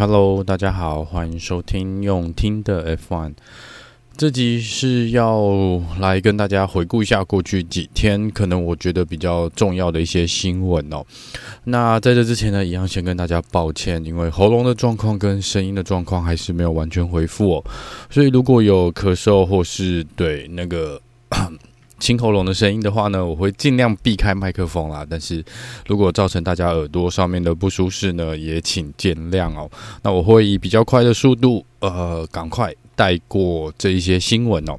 Hello，大家好，欢迎收听用听的 F1。这集是要来跟大家回顾一下过去几天可能我觉得比较重要的一些新闻哦。那在这之前呢，一样先跟大家抱歉，因为喉咙的状况跟声音的状况还是没有完全恢复哦。所以如果有咳嗽或是对那个清喉咙的声音的话呢，我会尽量避开麦克风啦。但是如果造成大家耳朵上面的不舒适呢，也请见谅哦。那我会以比较快的速度，呃，赶快。带过这一些新闻哦。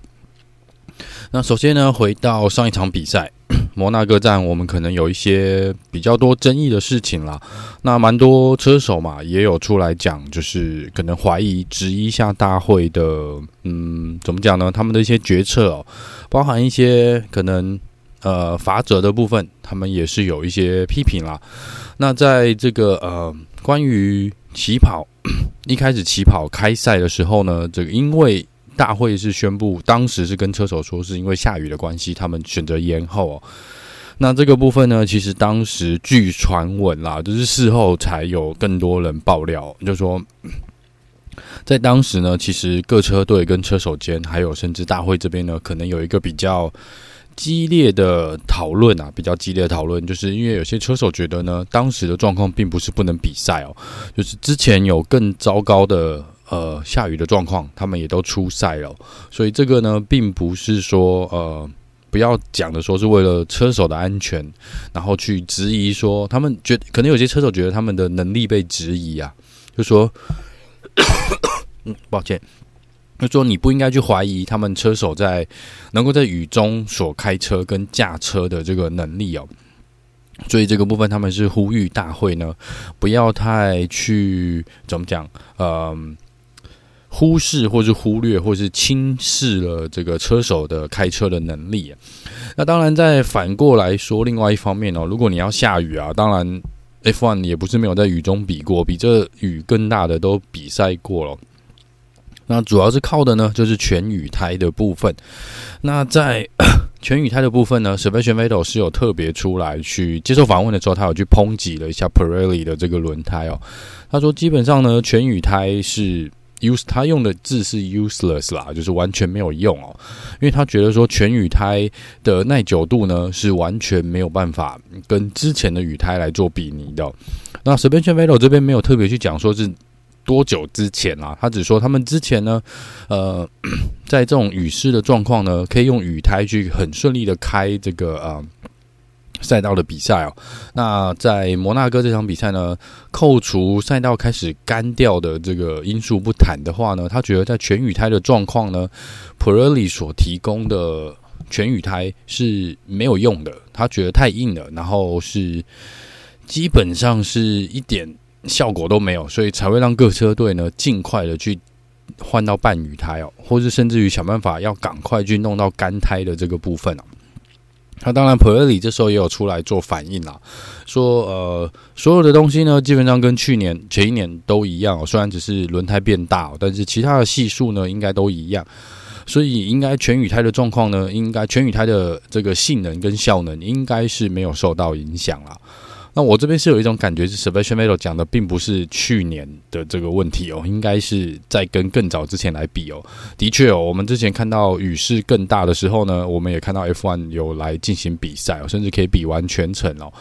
那首先呢，回到上一场比赛，摩纳哥站，我们可能有一些比较多争议的事情啦。那蛮多车手嘛，也有出来讲，就是可能怀疑、质疑一下大会的，嗯，怎么讲呢？他们的一些决策哦，包含一些可能呃罚则的部分，他们也是有一些批评啦。那在这个呃，关于起跑。一开始起跑开赛的时候呢，这个因为大会是宣布，当时是跟车手说，是因为下雨的关系，他们选择延后哦。那这个部分呢，其实当时据传闻啦，就是事后才有更多人爆料，就说 在当时呢，其实各车队跟车手间，还有甚至大会这边呢，可能有一个比较。激烈的讨论啊，比较激烈的讨论，就是因为有些车手觉得呢，当时的状况并不是不能比赛哦，就是之前有更糟糕的呃下雨的状况，他们也都出赛了，所以这个呢，并不是说呃不要讲的说是为了车手的安全，然后去质疑说他们觉可能有些车手觉得他们的能力被质疑啊，就说，嗯，抱歉。就说你不应该去怀疑他们车手在能够在雨中所开车跟驾车的这个能力哦，所以这个部分他们是呼吁大会呢不要太去怎么讲，呃，忽视或是忽略或是轻视了这个车手的开车的能力。那当然，再反过来说，另外一方面哦，如果你要下雨啊，当然 F1 也不是没有在雨中比过，比这雨更大的都比赛过了。那主要是靠的呢，就是全雨胎的部分。那在 全雨胎的部分呢，Sebastian Vettel 是有特别出来去接受访问的时候，他有去抨击了一下 Pirelli 的这个轮胎哦。他说，基本上呢，全雨胎是 use，他用的字是 useless 啦，就是完全没有用哦。因为他觉得说，全雨胎的耐久度呢，是完全没有办法跟之前的雨胎来做比拟的。那 Sebastian velo 这边没有特别去讲说是。多久之前啊？他只说他们之前呢，呃，在这种雨湿的状况呢，可以用雨胎去很顺利的开这个呃赛道的比赛哦。那在摩纳哥这场比赛呢，扣除赛道开始干掉的这个因素不谈的话呢，他觉得在全雨胎的状况呢，Pirelli 所提供的全雨胎是没有用的，他觉得太硬了，然后是基本上是一点。效果都没有，所以才会让各车队呢尽快的去换到半雨胎哦，或是甚至于想办法要赶快去弄到干胎的这个部分哦。那当然普瑞里这时候也有出来做反应啦，说呃，所有的东西呢基本上跟去年前一年都一样哦，虽然只是轮胎变大，但是其他的系数呢应该都一样，所以应该全雨胎的状况呢，应该全雨胎的这个性能跟效能应该是没有受到影响啦。那我这边是有一种感觉，是 s e b a s i a n Vettel 讲的并不是去年的这个问题哦，应该是在跟更早之前来比哦。的确哦，我们之前看到雨势更大的时候呢，我们也看到 F1 有来进行比赛哦，甚至可以比完全程哦。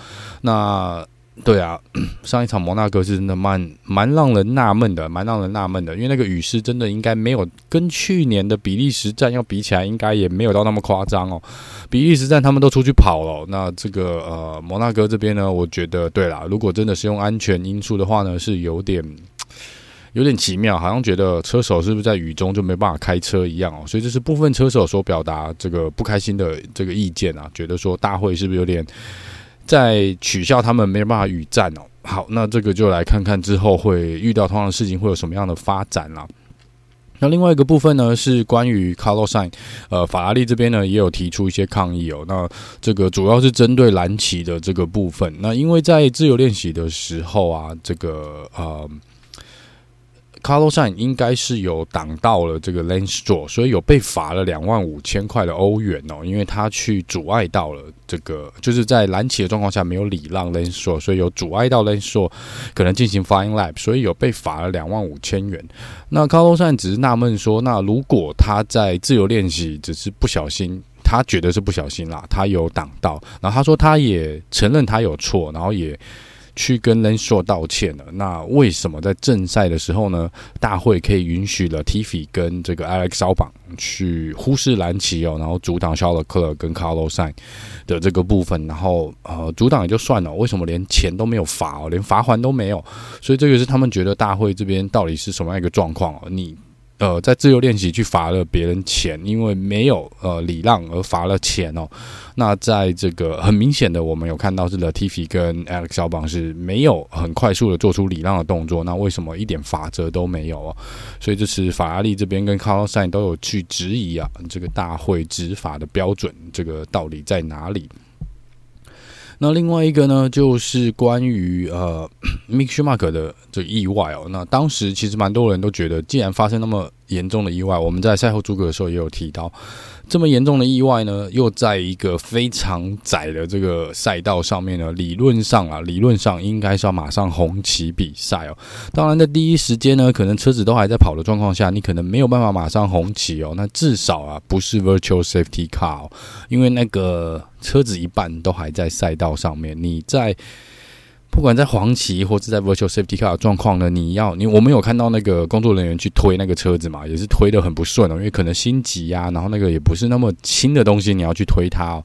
那对啊，上一场摩纳哥是真的蛮蛮让人纳闷的，蛮让人纳闷的，因为那个雨势真的应该没有跟去年的比利时站要比起来，应该也没有到那么夸张哦。比利时站他们都出去跑了，那这个呃摩纳哥这边呢，我觉得对啦，如果真的是用安全因素的话呢，是有点 有点奇妙，好像觉得车手是不是在雨中就没办法开车一样哦，所以这是部分车手所表达这个不开心的这个意见啊，觉得说大会是不是有点。在取笑他们没有办法与战哦。好，那这个就来看看之后会遇到同样的事情会有什么样的发展啦。那另外一个部分呢，是关于 Carlos i n 呃，法拉利这边呢也有提出一些抗议哦。那这个主要是针对蓝旗的这个部分。那因为在自由练习的时候啊，这个呃 Carlos a n 应该是有挡到了这个 Lance Stroll，所以有被罚了两万五千块的欧元哦，因为他去阻碍到了这个，就是在蓝旗的状况下没有礼让 Lance Stroll，所以有阻碍到 Lance Stroll 可能进行 Flying Lap，所以有被罚了两万五千元。那 Carlos a n 只是纳闷说，那如果他在自由练习只是不小心，他觉得是不小心啦，他有挡到，然后他说他也承认他有错，然后也。去跟 l e n s h o 道歉了。那为什么在正赛的时候呢？大会可以允许了 Latifi 跟这个 Alex 小榜去忽视蓝旗哦，然后阻挡 Charles Leclerc 跟 Carlos i n 的这个部分，然后呃阻挡也就算了，为什么连钱都没有罚哦，连罚锾都没有？所以这个是他们觉得大会这边到底是什么样一个状况哦？你。呃，在自由练习去罚了别人钱，因为没有呃礼让而罚了钱哦。那在这个很明显的，我们有看到是 Latifi 跟 Alex Albon 是没有很快速的做出礼让的动作，那为什么一点罚则都没有哦？所以这是法拉利这边跟 c a r l s a i n 都有去质疑啊，这个大会执法的标准，这个到底在哪里？那另外一个呢，就是关于呃，Mick Schumacher 的这个意外哦。那当时其实蛮多人都觉得，既然发生那么严重的意外，我们在赛后诸葛的时候也有提到。这么严重的意外呢，又在一个非常窄的这个赛道上面呢，理论上啊，理论上应该是要马上红旗比赛哦。当然，在第一时间呢，可能车子都还在跑的状况下，你可能没有办法马上红旗哦。那至少啊，不是 Virtual Safety Car 哦，因为那个车子一半都还在赛道上面，你在。不管在黄旗或者在 Virtual Safety Car 状况呢，你要你我们有看到那个工作人员去推那个车子嘛，也是推得很不顺哦，因为可能心急呀，然后那个也不是那么轻的东西，你要去推它哦。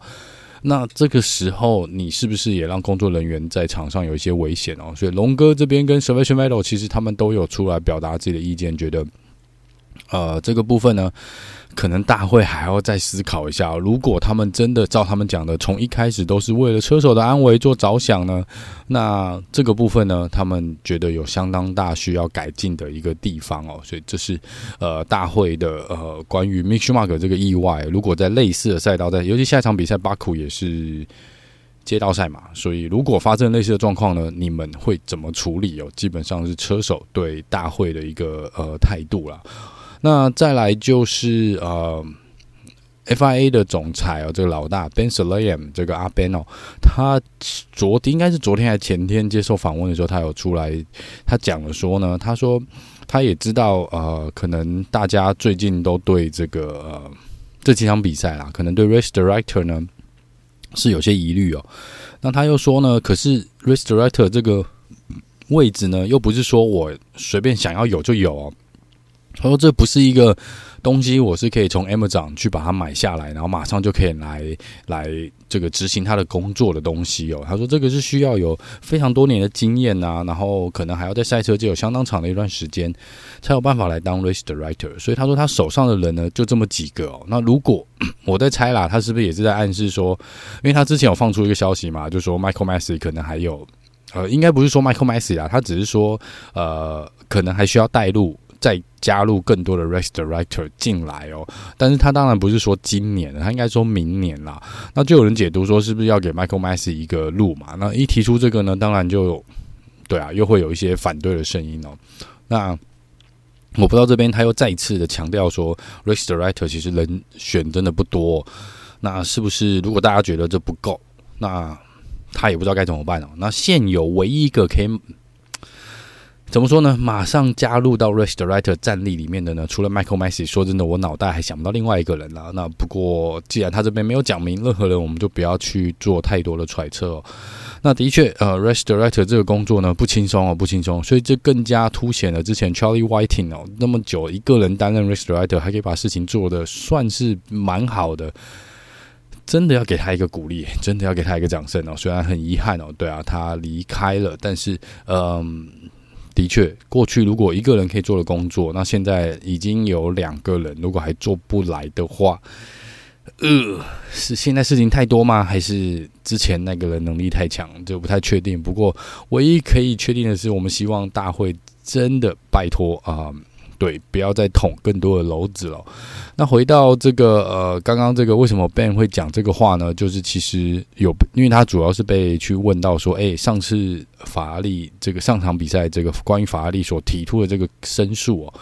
那这个时候你是不是也让工作人员在场上有一些危险哦？所以龙哥这边跟 Sebastian Vettel 其实他们都有出来表达自己的意见，觉得呃这个部分呢。可能大会还要再思考一下，如果他们真的照他们讲的，从一开始都是为了车手的安危做着想呢，那这个部分呢，他们觉得有相当大需要改进的一个地方哦，所以这是呃大会的呃关于 michmark 这个意外，如果在类似的赛道，在尤其下一场比赛巴库也是街道赛嘛，所以如果发生类似的状况呢，你们会怎么处理哦？基本上是车手对大会的一个呃态度啦。那再来就是呃，FIA 的总裁哦，这个老大 Ben Sulayem 这个阿 Ben 哦，他昨天应该是昨天还是前天接受访问的时候，他有出来，他讲了说呢，他说他也知道呃，可能大家最近都对这个呃这几场比赛啦，可能对 Race Director 呢是有些疑虑哦。那他又说呢，可是 Race Director 这个位置呢，又不是说我随便想要有就有哦。他说：“这不是一个东西，我是可以从 Amazon 去把它买下来，然后马上就可以来来这个执行他的工作的东西哦。”他说：“这个是需要有非常多年的经验啊，然后可能还要在赛车界有相当长的一段时间，才有办法来当 Race Director。所以他说他手上的人呢，就这么几个哦。那如果我在猜啦，他是不是也是在暗示说，因为他之前有放出一个消息嘛，就说 Michael Masi 可能还有呃，应该不是说 Michael Masi 啊，他只是说呃，可能还需要带路。”再加入更多的 race director 进来哦，但是他当然不是说今年，他应该说明年啦。那就有人解读说，是不是要给 michaelmas 一个路嘛？那一提出这个呢，当然就对啊，又会有一些反对的声音哦。那我不知道这边他又再一次的强调说，race director 其实人选真的不多。那是不是如果大家觉得这不够，那他也不知道该怎么办哦？那现有唯一一个可以。怎么说呢？马上加入到 Rush Director 战力里面的呢？除了 Michael Masi，说真的，我脑袋还想不到另外一个人了。那不过，既然他这边没有讲明任何人，我们就不要去做太多的揣测哦。那的确，呃，Rush Director 这个工作呢，不轻松哦，不轻松。所以这更加凸显了之前 Charlie Whiting 哦，那么久一个人担任 Rush Director，还可以把事情做得算是蛮好的，真的要给他一个鼓励，真的要给他一个掌声哦。虽然很遗憾哦，对啊，他离开了，但是，嗯、的确，过去如果一个人可以做的工作，那现在已经有两个人，如果还做不来的话，呃，是现在事情太多吗？还是之前那个人能力太强？就不太确定。不过，唯一可以确定的是，我们希望大会真的拜托啊、对，不要再捅更多的篓子了。那回到这个呃，刚刚这个为什么 Ben 会讲这个话呢？就是其实有，因为他主要是被去问到说，哎，上次法拉利这个上场比赛，这个关于法拉利所提出的这个申诉哦，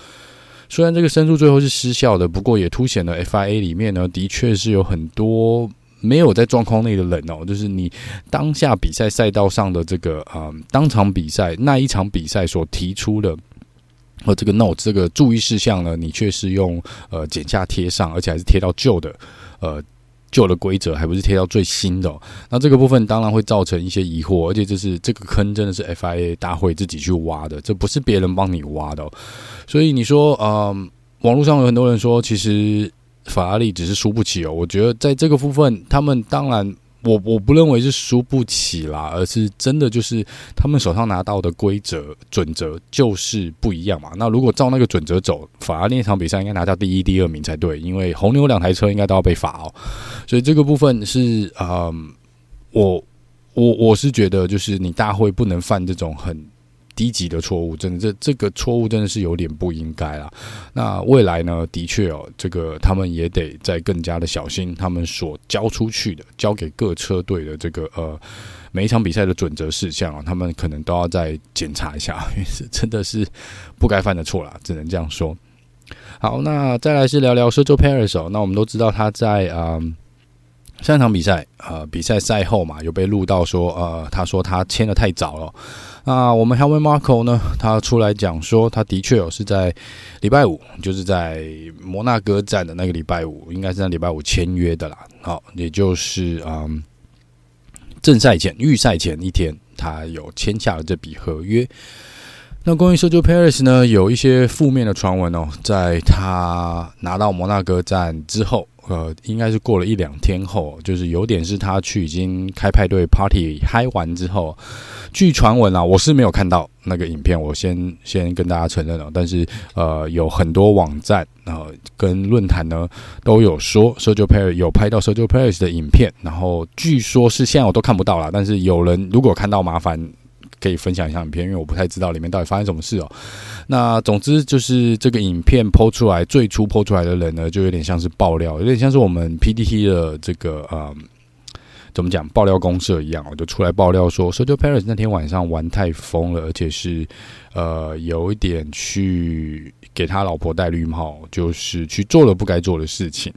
虽然这个申诉最后是失效的，不过也凸显了 FIA 里面呢，的确是有很多。没有在状况内的人哦，就是你当下比赛赛道上的这个啊、嗯，当场比赛那一场比赛所提出的和这个 note 这个注意事项呢，你却是用呃剪下贴上，而且还是贴到旧的呃旧的规则，还不是贴到最新的、那这个部分当然会造成一些疑惑，而且就是这个坑真的是 FIA 大会自己去挖的，这不是别人帮你挖的、所以你说，嗯，网络上有很多人说，其实。法拉利只是输不起哦，我觉得在这个部分，他们当然我我不认为是输不起啦，而是真的就是他们手上拿到的规则准则就是不一样嘛。那如果照那个准则走，法拉利那场比赛应该拿到第一、第二名才对，因为红牛两台车应该都要被罚哦。所以这个部分是嗯，我我我是觉得就是你大会不能犯这种很。低级的错误，真的这这个错误真的是有点不应该啦。那未来呢？的确哦，这个他们也得再更加的小心，他们所交出去的、交给各车队的这个呃每一场比赛的准则事项啊，他们可能都要再检查一下，因为是真的是不该犯的错啦，只能这样说。好，那再来是聊聊 Sergio Perez 哦。那我们都知道他在啊、上场比赛呃比赛赛后嘛，有被录到说呃他说他签得太早了。那我们 Helmut Marko 呢？他出来讲说，他的确有是在礼拜五，就是在摩纳哥站的那个礼拜五，应该是在礼拜五签约的啦。好，也就是嗯，正赛前、预赛前一天，他有签下了这笔合约。那关于 Sergio Perez 呢，有一些负面的传闻哦，在他拿到摩纳哥站之后。呃，应该是过了一两天后，就是有点是他去已经开派对 party 嗨完之后，据传闻啊，我是没有看到那个影片，我先先跟大家承认了。但是呃，有很多网站呃跟论坛呢都有说 Sergio Perez 有拍到 Sergio Perez 的影片，然后据说是现在我都看不到了，但是有人如果看到麻烦。可以分享一下影片，因为我不太知道里面到底发生什么事哦。那总之就是这个影片 PO 出来，最初 PO 出来的人呢，就有点像是爆料，有点像是我们 PTT 的这个呃，怎么讲爆料公社一样我，就出来爆料说，Sergio Perez 那天晚上玩太疯了，而且是呃有一点去给他老婆戴绿帽，就是去做了不该做的事情。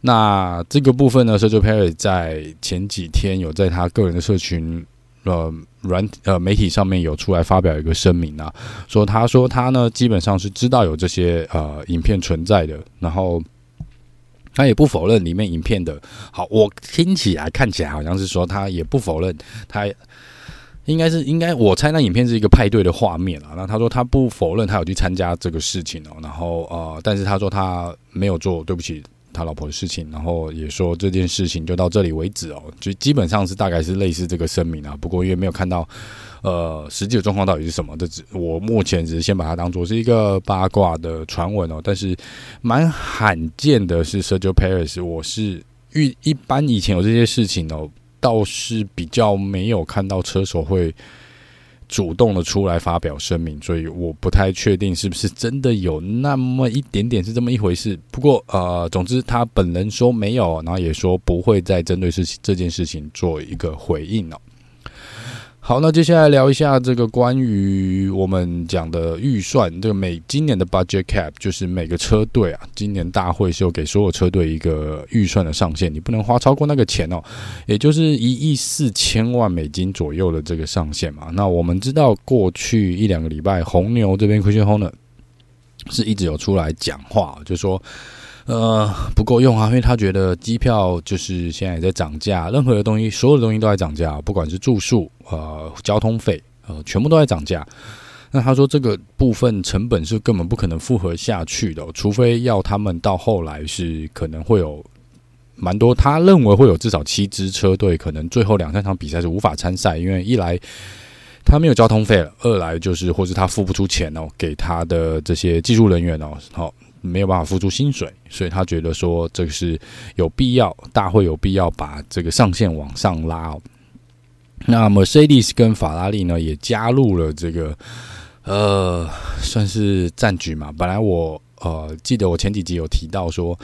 那这个部分呢，Sergio Perez 在前几天有在他个人的社群。呃，软呃媒体上面有出来发表一个声明啊，说他说他呢基本上是知道有这些呃影片存在的，然后他也不否认里面影片的好，我听起来看起来好像是说他也不否认，他应该是应该我猜那影片是一个派对的画面啊，那他说他不否认他有去参加这个事情哦，然后呃，但是他说他没有做，对不起。他老婆的事情，然后也说这件事情就到这里为止哦，就基本上是大概是类似这个声明啊。不过因为没有看到，呃，实际的状况到底是什么，这只我目前只是先把它当做是一个八卦的传闻哦。但是蛮罕见的是，Sergio Paris，我是遇一般以前有这些事情哦，倒是比较没有看到车手会。主动的出来发表声明，所以我不太确定是不是真的有那么一点点是这么一回事。不过呃，总之他本人说没有，然后也说不会再针对事情这件事情做一个回应了。好，那接下来聊一下这个关于我们讲的预算，这个每今年的 budget cap 就是每个车队啊，今年大会是有给所有车队一个预算的上限，你不能花超过那个钱哦，也就是一亿四千万美金左右的这个上限嘛。那我们知道过去一两个礼拜，红牛这边 Christian Horner 是一直有出来讲话，就说。呃，不够用啊，因为他觉得机票就是现在也在涨价，任何的东西，所有的东西都在涨价，不管是住宿、呃，交通费，呃，全部都在涨价。那他说这个部分成本是根本不可能负荷下去的，除非要他们到后来是可能会有蛮多，他认为会有至少七支车队可能最后两三场比赛是无法参赛，因为一来他没有交通费了，二来就是或是他付不出钱哦，给他的这些技术人员哦，好。没有办法付出薪水，所以他觉得说这个是有必要，大会有必要把这个上限往上拉。那 Mercedes 跟法拉利呢也加入了这个呃，算是战局嘛。本来我呃记得我前几集有提到说，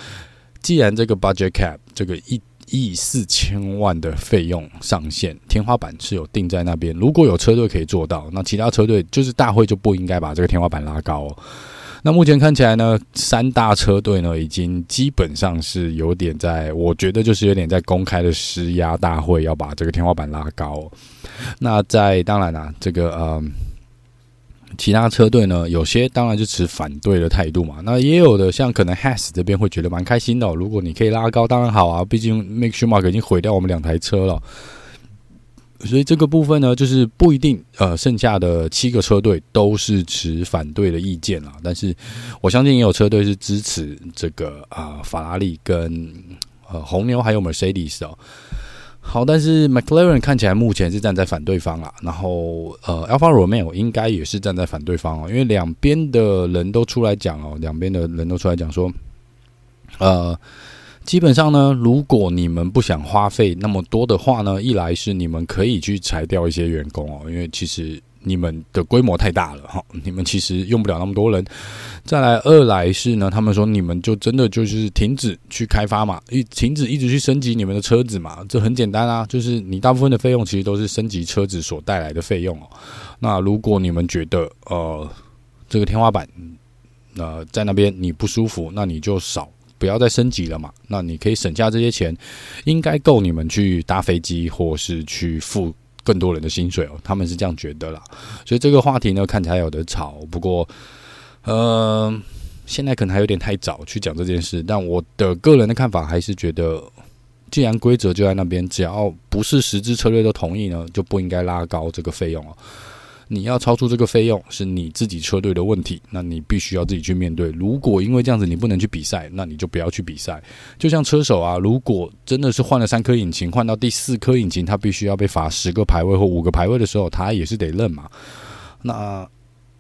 既然这个 budget cap 这个一亿四千万的费用上限天花板是有定在那边，如果有车队可以做到，那其他车队就是大会就不应该把这个天花板拉高。那目前看起来呢，三大车队呢已经基本上是有点在，我觉得就是有点在公开的施压大会，要把这个天花板拉高。那在当然啦，这个呃。其他车队呢，有些当然就持反对的态度嘛。那也有的像可能 Has 这边会觉得蛮开心的。如果你可以拉高，当然好啊。毕竟 Mick Schumacher 已经毁掉我们两台车了，所以这个部分呢，就是不一定。呃，剩下的七个车队都是持反对的意见啊。但是我相信也有车队是支持这个啊、法拉利跟呃红牛还有 Mercedes 哦。好，但是 McLaren 看起来目前是站在反对方啊，然后呃，Alpha Romeo 应该也是站在反对方哦，因为两边的人都出来讲哦，两边的人都出来讲说，呃，基本上呢，如果你们不想花费那么多的话呢，一来是你们可以去裁掉一些员工哦，因为其实。你们的规模太大了哈，你们其实用不了那么多人。再来，二来是呢，他们说你们就真的就是停止去开发嘛，一停止一直去升级你们的车子嘛，这很简单啊，就是你大部分的费用其实都是升级车子所带来的费用哦。那如果你们觉得呃这个天花板呃在那边你不舒服，那你就少不要再升级了嘛。那你可以省下这些钱，应该够你们去搭飞机或是去付。更多人的薪水哦，他们是这样觉得啦，所以这个话题呢，看起来有得吵。不过，呃，现在可能还有点太早去讲这件事。但我的个人的看法还是觉得，既然规则就在那边，只要不是十支车队都同意呢，就不应该拉高这个费用哦。你要超出这个费用是你自己车队的问题，那你必须要自己去面对。如果因为这样子你不能去比赛，那你就不要去比赛。就像车手啊，如果真的是换了三颗引擎，换到第四颗引擎，他必须要被罚十个排位或五个排位的时候，他也是得认嘛。那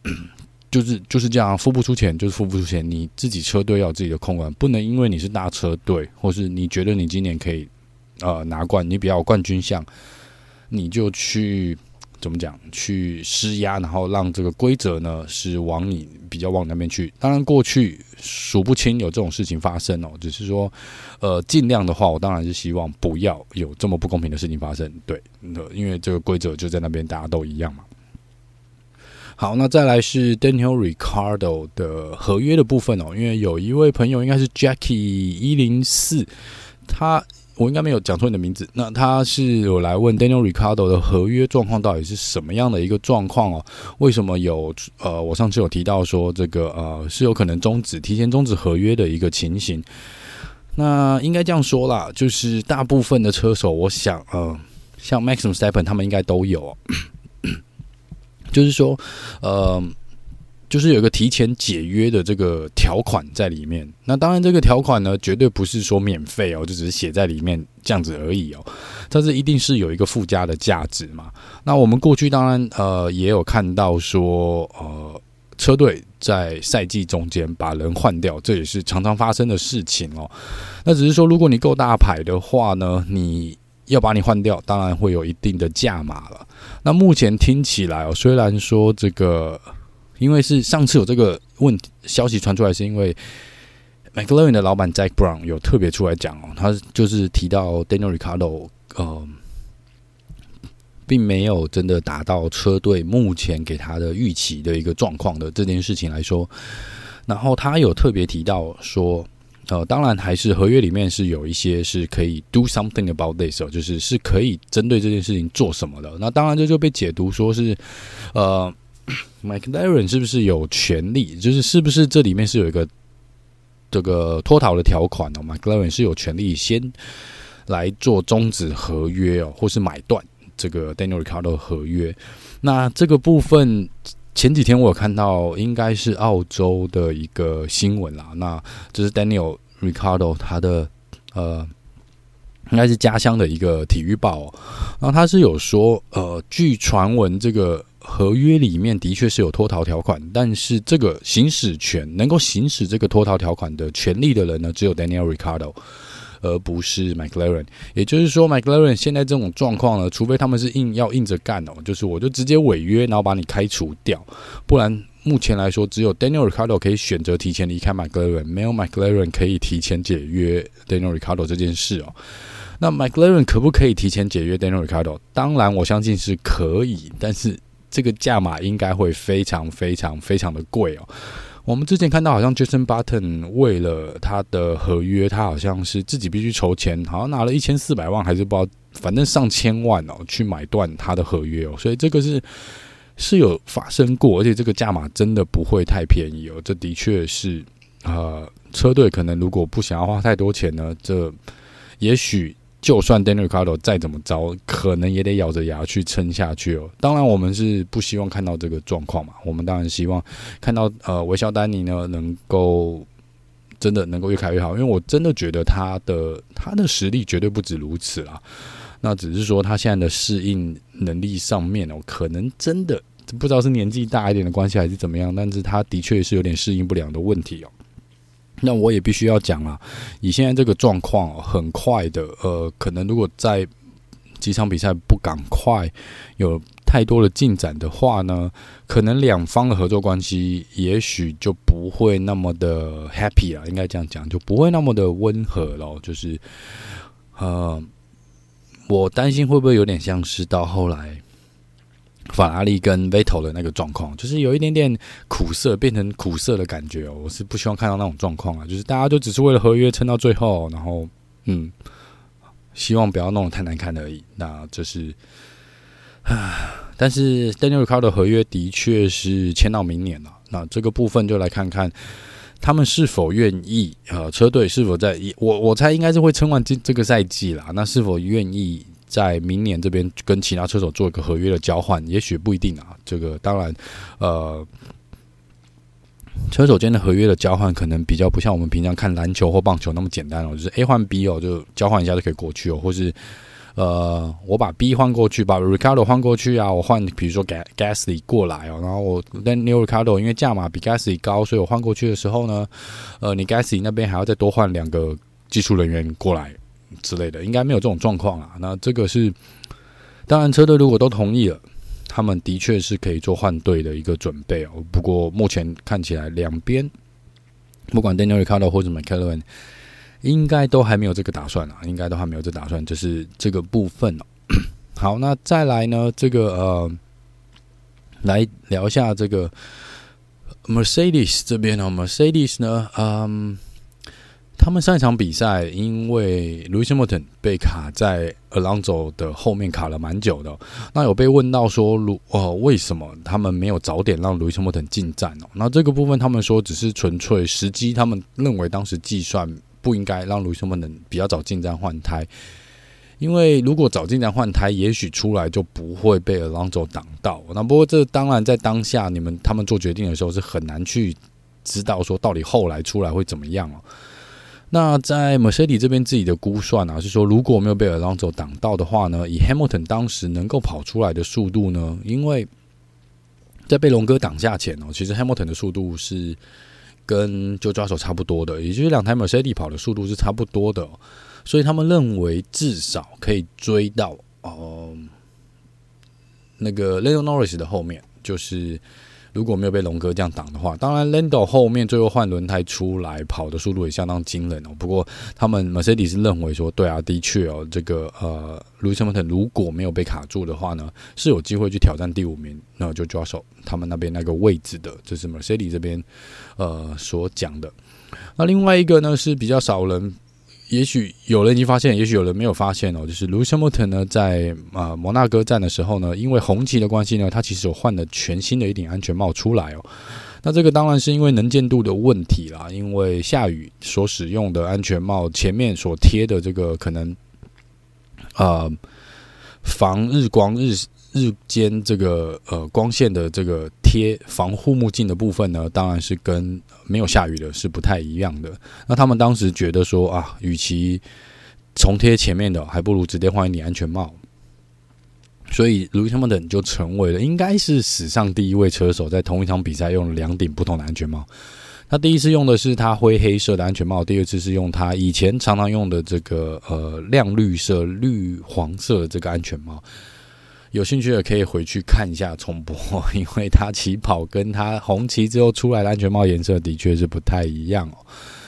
就是就是这样，付不出钱就是付不出钱。你自己车队要有自己的控管，不能因为你是大车队，或是你觉得你今年可以呃拿冠，你比较冠军相，你就去。怎么讲？去施压，然后让这个规则呢是往你比较往那边去。当然，过去数不清有这种事情发生哦。只是说，呃，尽量的话，我当然是希望不要有这么不公平的事情发生。对，因为这个规则就在那边，大家都一样嘛。好，那再来是 Daniel Ricardo 的合约的部分哦。因为有一位朋友应该是 Jackie 一零四，他。我应该没有讲错你的名字。那他是有来问 Daniel Ricardo 的合约状况到底是什么样的一个状况哦？为什么有呃，我上次有提到说这个呃是有可能终止、提前终止合约的一个情形。那应该这样说啦，就是大部分的车手，我想呃，像 Maxim s t e p p e n 他们应该都有，就是说呃。就是有一个提前解约的这个条款在里面。那当然，这个条款呢，绝对不是说免费哦，就只是写在里面这样子而已哦。但是一定是有一个附加的价值嘛。那我们过去当然呃也有看到说，呃，车队在赛季中间把人换掉，这也是常常发生的事情哦。那只是说，如果你够大牌的话呢，你要把你换掉，当然会有一定的价码了。那目前听起来哦，虽然说这个。因为是上次有这个问题消息传出来，是因为 McLaren 的老板 Jack Brown 有特别出来讲哦，他就是提到 Daniel Ricciardo 呃，并没有真的达到车队目前给他的预期的一个状况的这件事情来说，然后他有特别提到说，呃，当然还是合约里面是有一些是可以 do something about this，就是是可以针对这件事情做什么的。那当然这就被解读说是呃。McLaren 是不是有权利？就是是不是这里面是有一个这个脱逃的条款哦？McLaren 是有权利先来做终止合约哦，或是买断这个 Daniel Ricardo 合约。那这个部分前几天我有看到，应该是澳洲的一个新闻啦。那这是 Daniel Ricardo 他的呃，应该是家乡的一个体育报哦。然后他是有说，呃，据传闻这个。合约里面的确是有脱逃条款，但是这个行使权能够行使这个脱逃条款的权利的人呢，只有 Daniel Ricardo，而不是 McLaren。也就是说，McLaren 现在这种状况呢，除非他们是硬要硬着干哦，就是我就直接违约，然后把你开除掉，不然目前来说，只有 Daniel Ricardo 可以选择提前离开 McLaren，没有 McLaren 可以提前解约 Daniel Ricardo 这件事哦。那 McLaren 可不可以提前解约 Daniel Ricardo？当然，我相信是可以，但是这个价码应该会非常非常非常的贵哦。我们之前看到，好像 Jenson Button 为了他的合约，他好像是自己必须筹钱，好像拿了一千四百万，还是不知道，反正上千万哦，去买断他的合约哦。所以这个是是有发生过，而且这个价码真的不会太便宜哦。这的确是，呃，车队可能如果不想要花太多钱呢，这也许。就算 Daniel Cardo 再怎么着，可能也得咬着牙去撑下去哦。当然，我们是不希望看到这个状况嘛。我们当然希望看到呃，维肖丹尼呢能够真的能够越开越好，因为我真的觉得他的他的实力绝对不止如此啦。那只是说他现在的适应能力上面哦，可能真的不知道是年纪大一点的关系还是怎么样，但是他的确是有点适应不良的问题哦。那我也必须要讲啊，以现在这个状况，很快的，呃，可能如果在几场比赛不赶快有太多的进展的话呢，可能两方的合作关系也许就不会那么的 happy 啊，应该这样讲，就不会那么的温和了。就是，呃，我担心会不会有点像是到后来。法拉利跟 Vettel 的那个状况，就是有一点点苦涩，变成苦涩的感觉哦。我是不希望看到那种状况啊，就是大家都只是为了合约撑到最后，然后嗯，希望不要弄得太难看而已。那这是啊，但是 Daniel Ricciardo 的合约的确是签到明年了。那这个部分就来看看他们是否愿意，呃，车队是否在，我我猜应该是会撑完这这个赛季啦。那是否愿意？在明年这边跟其他车手做一个合约的交换，也许不一定啊。这个当然，呃，车手间的合约的交换可能比较不像我们平常看篮球或棒球那么简单哦，就是 A 换 B 哦，就交换一下就可以过去哦，或是呃，我把 B 换过去，把 Ricardo 换过去啊，我换比如说 Gasly 过来哦，然后我 Daniel Ricardo 因为价码比 Gasly 高，所以我换过去的时候呢，呃，你 Gasly 那边还要再多换两个技术人员过来。之类的，应该没有这种状况啊。那这个是，当然车队如果都同意了，他们的确是可以做换队的一个准备哦。不过目前看起来，两边不管 Daniel Ricardo 或者 McLaren，应该都还没有这个打算啊，应该都还没有这打算，就是这个部分哦。好，那再来呢，这个呃，来聊一下这个 Mercedes 这边哦，Mercedes 呢，嗯。他们上一场比赛，因为 Lewis Hamilton 被卡在 Alonso 的后面卡了蛮久的。那有被问到说，如哦，为什么他们没有早点让 Lewis Hamilton 进站哦？那这个部分他们说只是纯粹时机，他们认为当时计算不应该让 Lewis Hamilton 比较早进站换胎，因为如果早进站换胎，也许出来就不会被 Alonso 挡到。那不过这当然在当下你们他们做决定的时候是很难去知道说到底后来出来会怎么样哦。那在 Mercedes 这边自己的估算啊，是说如果没有被 Alonso 挡到的话呢，以 Hamilton 当时能够跑出来的速度呢，因为在被龙哥挡下前哦，其实 Hamilton 的速度是跟就抓手差不多的，也就是两台 Mercedes 跑的速度是差不多的，所以他们认为至少可以追到哦那个 Lando Norris 的后面，就是。如果没有被龙哥这样挡的话，当然 Lando 后面最后换轮胎出来跑的速度也相当惊人哦。不过他们 Mercedes 认为说，对啊，的确哦，这个呃，Lewis Hamilton 如果没有被卡住的话呢，是有机会去挑战第五名，那就抓手他们那边那个位置的。这是 Mercedes 这边呃所讲的。那另外一个呢是比较少人。也许有人已经发现，也许有人没有发现哦。就是 Lewis Hamilton 呢，在啊摩纳哥站的时候呢，因为红旗的关系呢，他其实有换了全新的一顶安全帽出来哦。那这个当然是因为能见度的问题啦，因为下雨所使用的安全帽前面所贴的这个可能、呃、防日光日。日间这个呃光线的这个贴防护目镜的部分呢，当然是跟没有下雨的是不太一样的。那他们当时觉得说啊，与其重贴前面的，还不如直接换一顶安全帽。所以，Lewis Hamilton 就成为了应该是史上第一位车手在同一场比赛用了两顶不同的安全帽。他第一次用的是他灰黑色的安全帽，第二次是用他以前常常用的这个呃亮绿色、绿黄色的这个安全帽。有兴趣的可以回去看一下重播，因为他起跑跟他红旗之后出来的安全帽颜色的确是不太一样哦，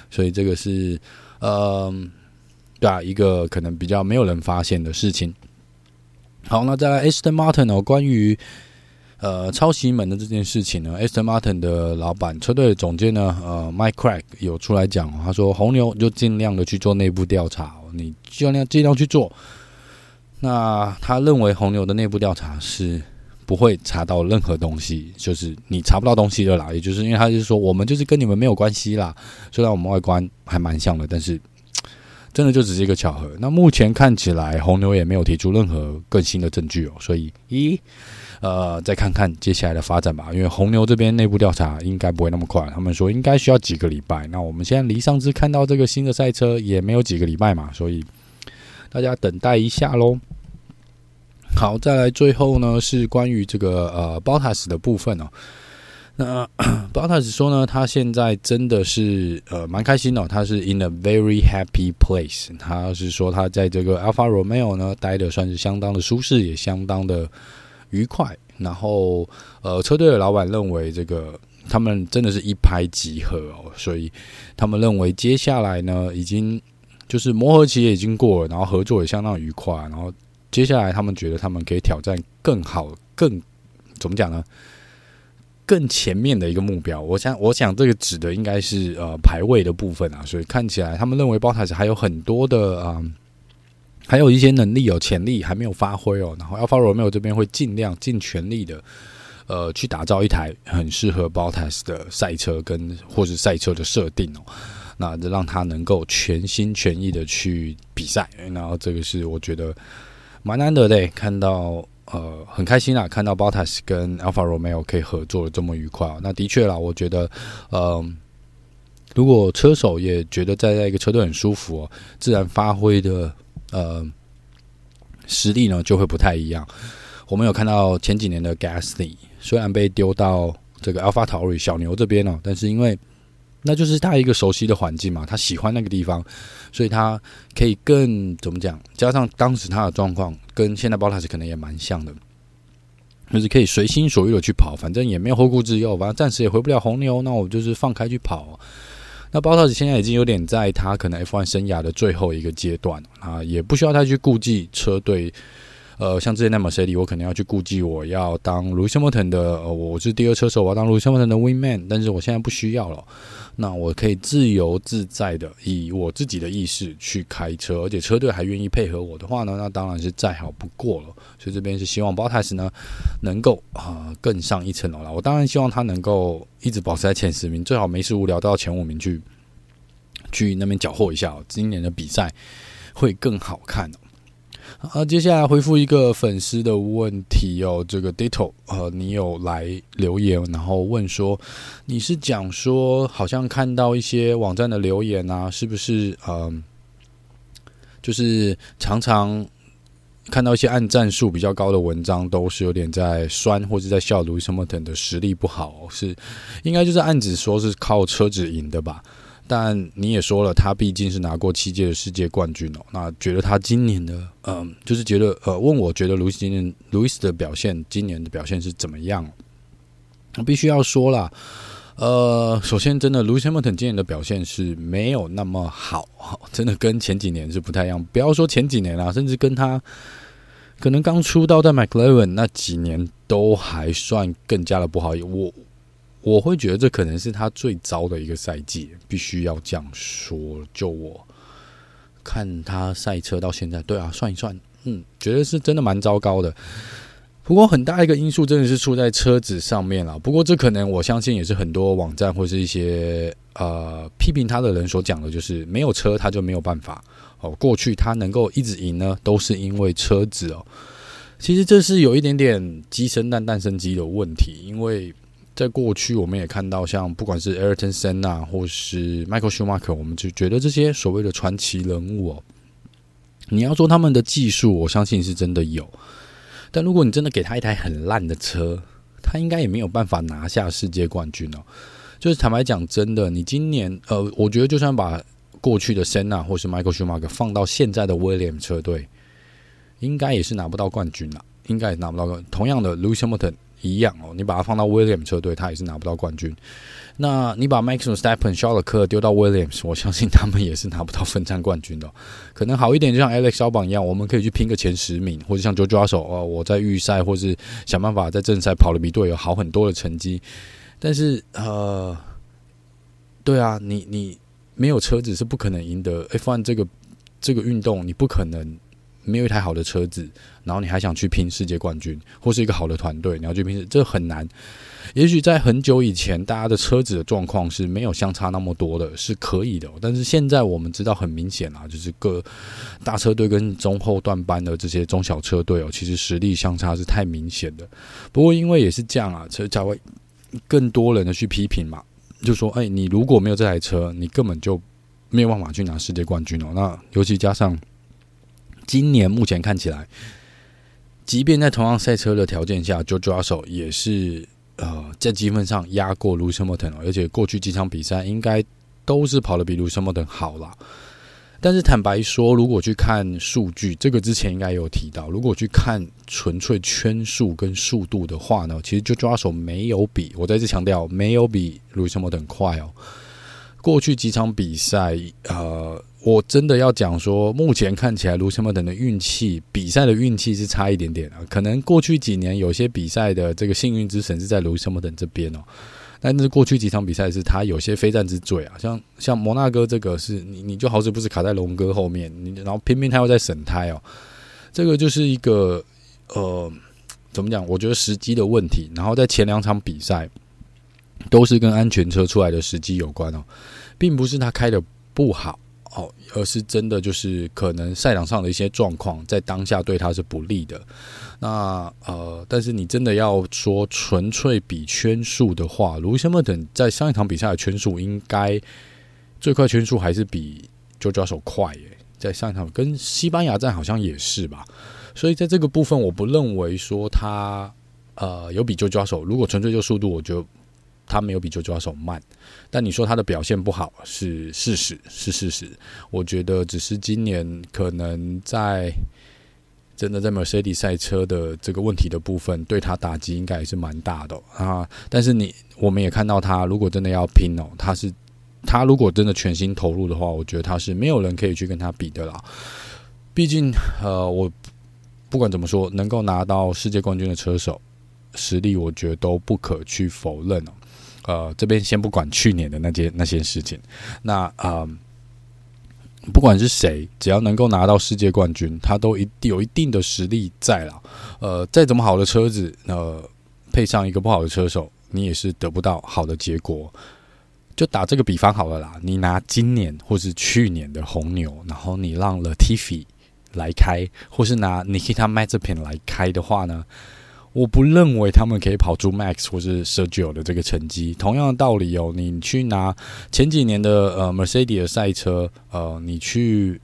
所以这个是呃，对啊，一个可能比较没有人发现的事情。好，那再来 Aston Martin 哦，关于呃抄袭门的这件事情呢，Aston Martin 的老板车队的总监呢，呃，Mike Craig 有出来讲，他说红牛就尽量的去做内部调查，你尽量尽量去做。那他认为红牛的内部调查是不会查到任何东西，就是你查不到东西的啦。也就是因为他就是说，我们就是跟你们没有关系啦。虽然我们外观还蛮像的，但是真的就只是一个巧合。那目前看起来，红牛也没有提出任何更新的证据哦。所以，咦，呃，再看看接下来的发展吧。因为红牛这边内部调查应该不会那么快，他们说应该需要几个礼拜。那我们现在离上次看到这个新的赛车也没有几个礼拜嘛，所以大家等待一下喽。好，再来最后呢，是关于这个呃，Bottas 的部分哦。那 Bottas 说呢，他现在真的是呃蛮开心哦，他是 in a very happy place。他是说他在这个 Alfa Romeo 呢待的算是相当的舒适，也相当的愉快。然后呃，车队的老板认为这个他们真的是一拍即合哦，所以他们认为接下来呢，已经就是磨合期也已经过了，然后合作也相当愉快，然后。接下来，他们觉得他们可以挑战更好、更怎么讲呢？更前面的一个目标。我想，我想这个指的应该是呃排位的部分啊。所以看起来，他们认为包塔斯还有很多的啊、还有一些能力有潜力还没有发挥哦。然后 Alpha Romeo 这边会尽量尽全力的呃去打造一台很适合包塔斯的赛车跟或是赛车的设定哦。那就让他能够全心全意的去比赛。然后这个是我觉得。蛮难得的，看到呃很开心啊，看到 Bottas 跟 Alfa Romeo 可以合作的这么愉快啊。那的确啦，我觉得呃，如果车手也觉得在在一个车队很舒服哦，自然发挥的呃实力呢就会不太一样。我们有看到前几年的 Gasly，虽然被丢到这个 Alpha Tauri 小牛这边哦，但是因为那就是他一个熟悉的环境嘛，他喜欢那个地方，所以他可以更怎么讲？加上当时他的状况跟现在 Bottas 可能也蛮像的，就是可以随心所欲的去跑，反正也没有后顾之忧，反正暂时也回不了红牛，那我就是放开去跑。那 Bottas 现在已经有点在他可能 F1 生涯的最后一个阶段啊，也不需要太去顾忌车队。呃，像之前那 Mercedes，我可能要去顾忌，我要当 Lewis Hamilton 的，呃，我是第二车手，我要当 Lewis Hamilton 的 win man 但是我现在不需要了。那我可以自由自在的以我自己的意识去开车，而且车队还愿意配合我的话呢，那当然是再好不过了。所以这边是希望 Bottas 呢能够啊、更上一层楼了。我当然希望他能够一直保持在前十名，最好没事无聊到前五名去去那边搅和一下哦。今年的比赛会更好看。啊，接下来回复一个粉丝的问题哦，这个 Ditto 呃，你有来留言，然后问说，你是讲说好像看到一些网站的留言啊，是不是嗯、就是常常看到一些按赞数比较高的文章，都是有点在酸或者在笑 Lewis Hamilton 的实力不好，是应该就是暗指说是靠车子赢的吧？但你也说了，他毕竟是拿过七届的世界冠军哦。那觉得他今年的，嗯，就是觉得，呃，问我觉得卢易斯今年路易斯的表现，今年的表现是怎么样？我必须要说了，呃，首先，真的卢西斯·汉密尔顿今年的表现是没有那么好，真的跟前几年是不太一样。不要说前几年啦，甚至跟他可能刚出道在 McLaren 那几年都还算更加的不好。我。我会觉得这可能是他最糟的一个赛季，必须要这样说。就我看他赛车到现在，对啊，算一算，嗯，觉得是真的蛮糟糕的。不过很大一个因素真的是出在车子上面了。不过这可能我相信也是很多网站或是一些呃批评他的人所讲的，就是没有车他就没有办法哦。过去他能够一直赢呢，都是因为车子哦。其实这是有一点点鸡生蛋蛋生鸡的问题，因为。在过去，我们也看到，像不管是 Ayrton Senna 或是 Michael Schumacher，我们就觉得这些所谓的传奇人物哦，你要说他们的技术，我相信是真的有。但如果你真的给他一台很烂的车，他应该也没有办法拿下世界冠军哦。就是坦白讲，真的，你今年呃，我觉得就算把过去的 Senna 或是 Michael Schumacher 放到现在的 William 车队，应该也是拿不到冠军了，应该也拿不到冠。同样的，Lewis Hamilton 一样哦，你把它放到 Williams 车队，他也是拿不到冠军。那你把 Max Verstappen、肖勒克丢到 Williams，我相信他们也是拿不到分站冠军的。可能好一点，就像 Alex Albon 一样，我们可以去拼个前十名，或者像 George Russell 哦，我在预赛或是想办法在正赛跑的比队友好很多的成绩。但是呃，对啊，你你没有车子是不可能赢得 F1 这个这个运动，你不可能没有一台好的车子，然后你还想去拼世界冠军，或是一个好的团队，你要去拼，这很难。也许在很久以前，大家的车子的状况是没有相差那么多的，是可以的。但是现在我们知道很明显啊，就是各大车队跟中后段班的这些中小车队哦，其实实力相差是太明显的。不过因为也是这样啊，车才会。更多人的去批评嘛，就说：“哎，你如果没有这台车，你根本就没有办法去拿世界冠军哦。”那尤其加上今年目前看起来，即便在同样赛车的条件下，JoJo 手也是呃在积分上压过 Lewis Hamilton，而且过去几场比赛应该都是跑得比 Lewis Hamilton 好了。但是坦白说，如果去看数据，这个之前应该有提到。如果去看纯粹圈数跟速度的话呢，其实就抓手没有比，我再次强调，没有比路易斯·汉密尔顿快哦。过去几场比赛，呃，我真的要讲说，目前看起来路易斯·汉密尔顿的运气，比赛的运气是差一点点啊。可能过去几年有些比赛的这个幸运之神是在路易斯·汉密尔顿这边哦。但是过去几场比赛是他有些非战之罪啊，像像摩纳哥这个是你你就好死不死卡在龙哥后面，你然后偏偏他又在省胎哦，这个就是一个呃怎么讲？我觉得时机的问题。然后在前两场比赛都是跟安全车出来的时机有关哦，并不是他开的不好哦，而是真的就是可能赛场上的一些状况在当下对他是不利的。那呃，但是你真的要说纯粹比圈数的话，卢西莫等在上一场比赛的圈数应该最快圈数还是比周抓手快耶，在上一场跟西班牙站好像也是吧，所以在这个部分我不认为说他呃有比周抓手，如果纯粹就速度，我觉得他没有比周抓手慢，但你说他的表现不好是事实，是事实，我觉得只是今年可能在。真的在 Mercedes 赛车的这个问题的部分，对他打击应该也是蛮大的啊。但是你我们也看到他，如果真的要拼哦，他是他如果真的全心投入的话，我觉得他是没有人可以去跟他比的啦。毕竟呃，我不管怎么说，能够拿到世界冠军的车手实力，我觉得都不可去否认哦。呃，这边先不管去年的那件那些事情，那啊。不管是谁，只要能够拿到世界冠军，他都一定有一定的实力在了。呃，再怎么好的车子，呃，配上一个不好的车手，你也是得不到好的结果。就打这个比方好了啦，你拿今年或是去年的红牛，然后你让 Latifi 来开，或是拿 Nikita Mazepin 来开的话呢？我不认为他们可以跑出 Max 或是 Sergio 的这个成绩。同样的道理哦，你去拿前几年的呃 Mercedes 赛车，呃，你去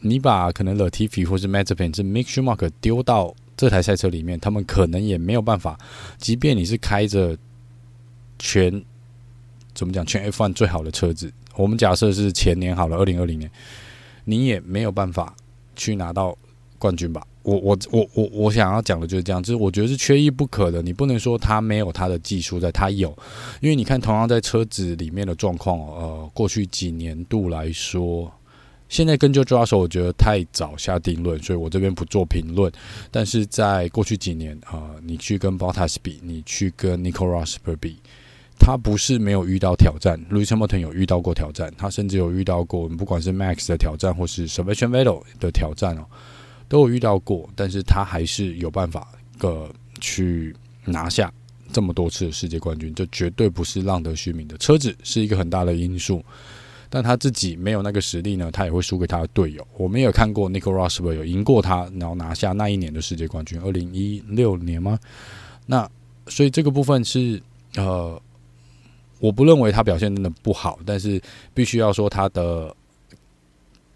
你把可能 Latifi 或是 Mazepin 是 Mick Schumacher 丢到这台赛车里面，他们可能也没有办法。即便你是开着全怎么讲全 F1 最好的车子，我们假设是前年好了，二零二零年，你也没有办法去拿到冠军吧。我我我我我想要讲的就是这样，就是我觉得是缺一不可的。你不能说他没有他的技术在，他有，因为你看同样在车子里面的状况，呃，过去几年度来说，现在跟 George Russell 我觉得太早下定论，所以我这边不做评论。但是在过去几年啊，你去跟 Bottas 比，你去跟 Nico Rosberg 比，他不是没有遇到挑战，Lewis Hamilton 有遇到过挑战，他甚至有遇到过，不管是 Max 的挑战或是 Sebastian Vettel 的挑战哦。都有遇到过，但是他还是有办法个去拿下这么多次的世界冠军，这绝对不是浪得虚名的。车子是一个很大的因素，但他自己没有那个实力呢，他也会输给他的队友。我们也有看过 Nico Rosberg 有赢过他，然后拿下那一年的世界冠军，二零一六年吗？那所以这个部分是呃，我不认为他表现真的不好，但是必须要说他的。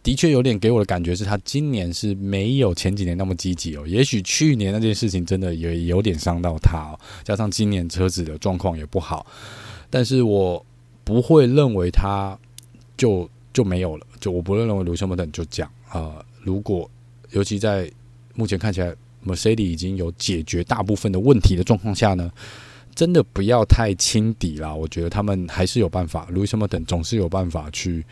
的确有点给我的感觉是他今年是没有前几年那么积极哦，也许去年那件事情真的也有点伤到他哦，加上今年车子的状况也不好，但是我不会认为他就就没有了，就我不认为卢森堡等就讲啊、如果尤其在目前看起来，Mercedes 已经有解决大部分的问题的状况下呢，真的不要太轻敌啦。我觉得他们还是有办法，卢森堡等总是有办法去。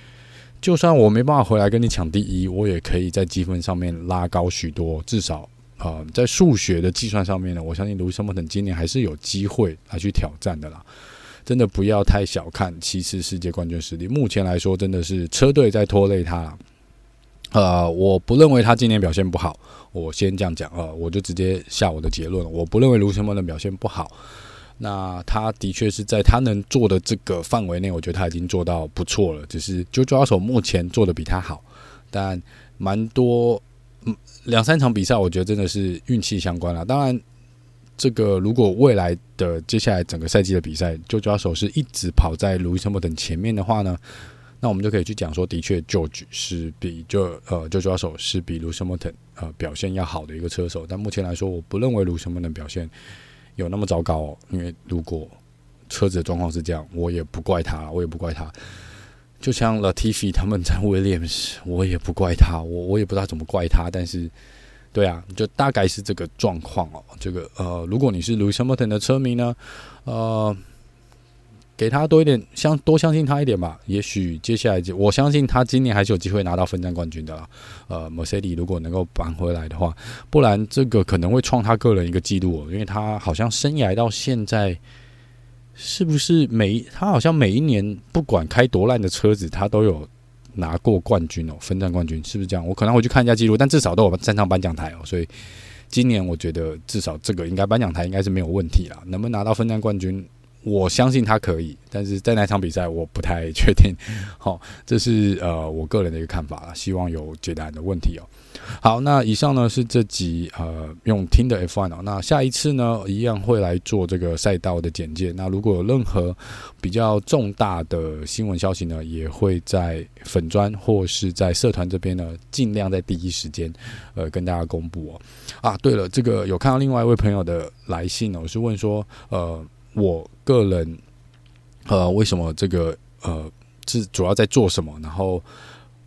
就算我没办法回来跟你抢第一，我也可以在积分上面拉高许多。至少啊、呃，在数学的计算上面呢，我相信卢森堡等今年还是有机会来去挑战的啦。真的不要太小看七次世界冠军实力。目前来说，真的是车队在拖累他。呃，我不认为他今年表现不好。我先这样讲，呃，我就直接下我的结论了。我不认为卢森堡的表现不好。那他的确是在他能做的这个范围内，我觉得他已经做到不错了。只是就抓手目前做的比他好，但蛮多嗯两三场比赛，我觉得真的是运气相关了。当然，这个如果未来的接下来整个赛季的比赛，就抓手是一直跑在卢易斯·汉密尔顿前面的话呢，那我们就可以去讲说，的确，George 是比就呃就抓手是比路易斯·汉密尔顿呃表现要好的一个车手。但目前来说，我不认为路易斯·汉密尔顿表现。有那么糟糕哦？因为如果车子的状况是这样，我也不怪他，我也不怪他。就像 Latifi 他们在 Williams，我也不怪他，我我也不知道怎么怪他。但是，对啊，就大概是这个状况哦。这个呃，如果你是 Lewis Hamilton 的车迷呢，呃。给他多一点相多相信他一点吧，也许接下来就我相信他今年还是有机会拿到分站冠军的啦。呃，Mercedes 如果能够扳回来的话，不然这个可能会创他个人一个记录哦，因为他好像生涯到现在是不是每他好像每一年不管开多烂的车子，他都有拿过冠军哦，分站冠军是不是这样？我可能会去看一下记录，但至少都有站上颁奖台哦，所以今年我觉得至少这个应该颁奖台应该是没有问题啦，能不能拿到分站冠军？我相信他可以，但是在那场比赛我不太确定。好，这是呃我个人的一个看法了，希望有解答你的问题哦。好，那以上呢是这集呃用听的 F1 哦，那下一次呢一样会来做这个赛道的简介。那如果有任何比较重大的新闻消息呢，也会在粉专或是在社团这边呢，尽量在第一时间呃跟大家公布哦。啊，对了，这个有看到另外一位朋友的来信哦，我是问说呃。我个人，呃，为什么这个呃是主要在做什么？然后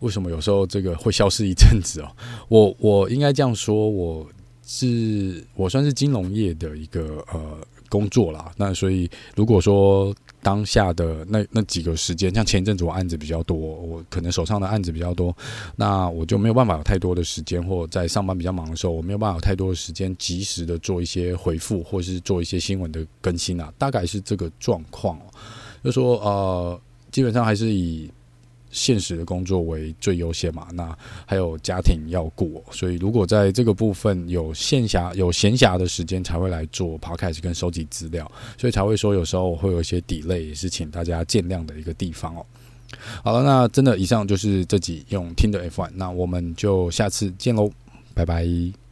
为什么有时候这个会消失一阵子哦？我我应该这样说，我是我算是金融业的一个呃工作啦。那所以如果说。当下的那那几个时间，像前一阵子我案子比较多，我可能手上的案子比较多，那我就没有办法有太多的时间，或在上班比较忙的时候，我没有办法有太多的时间及时的做一些回复，或是做一些新闻的更新啊，大概是这个状况哦。就说呃，基本上还是以。现实的工作为最优先嘛，那还有家庭要顾，所以如果在这个部分有闲暇有闲暇的时间，才会来做 podcast 跟收集资料，所以才会说有时候会有一些 delay，也是请大家见谅的一个地方哦。好了，那真的以上就是这集用听的 F1，那我们就下次见喽，拜拜。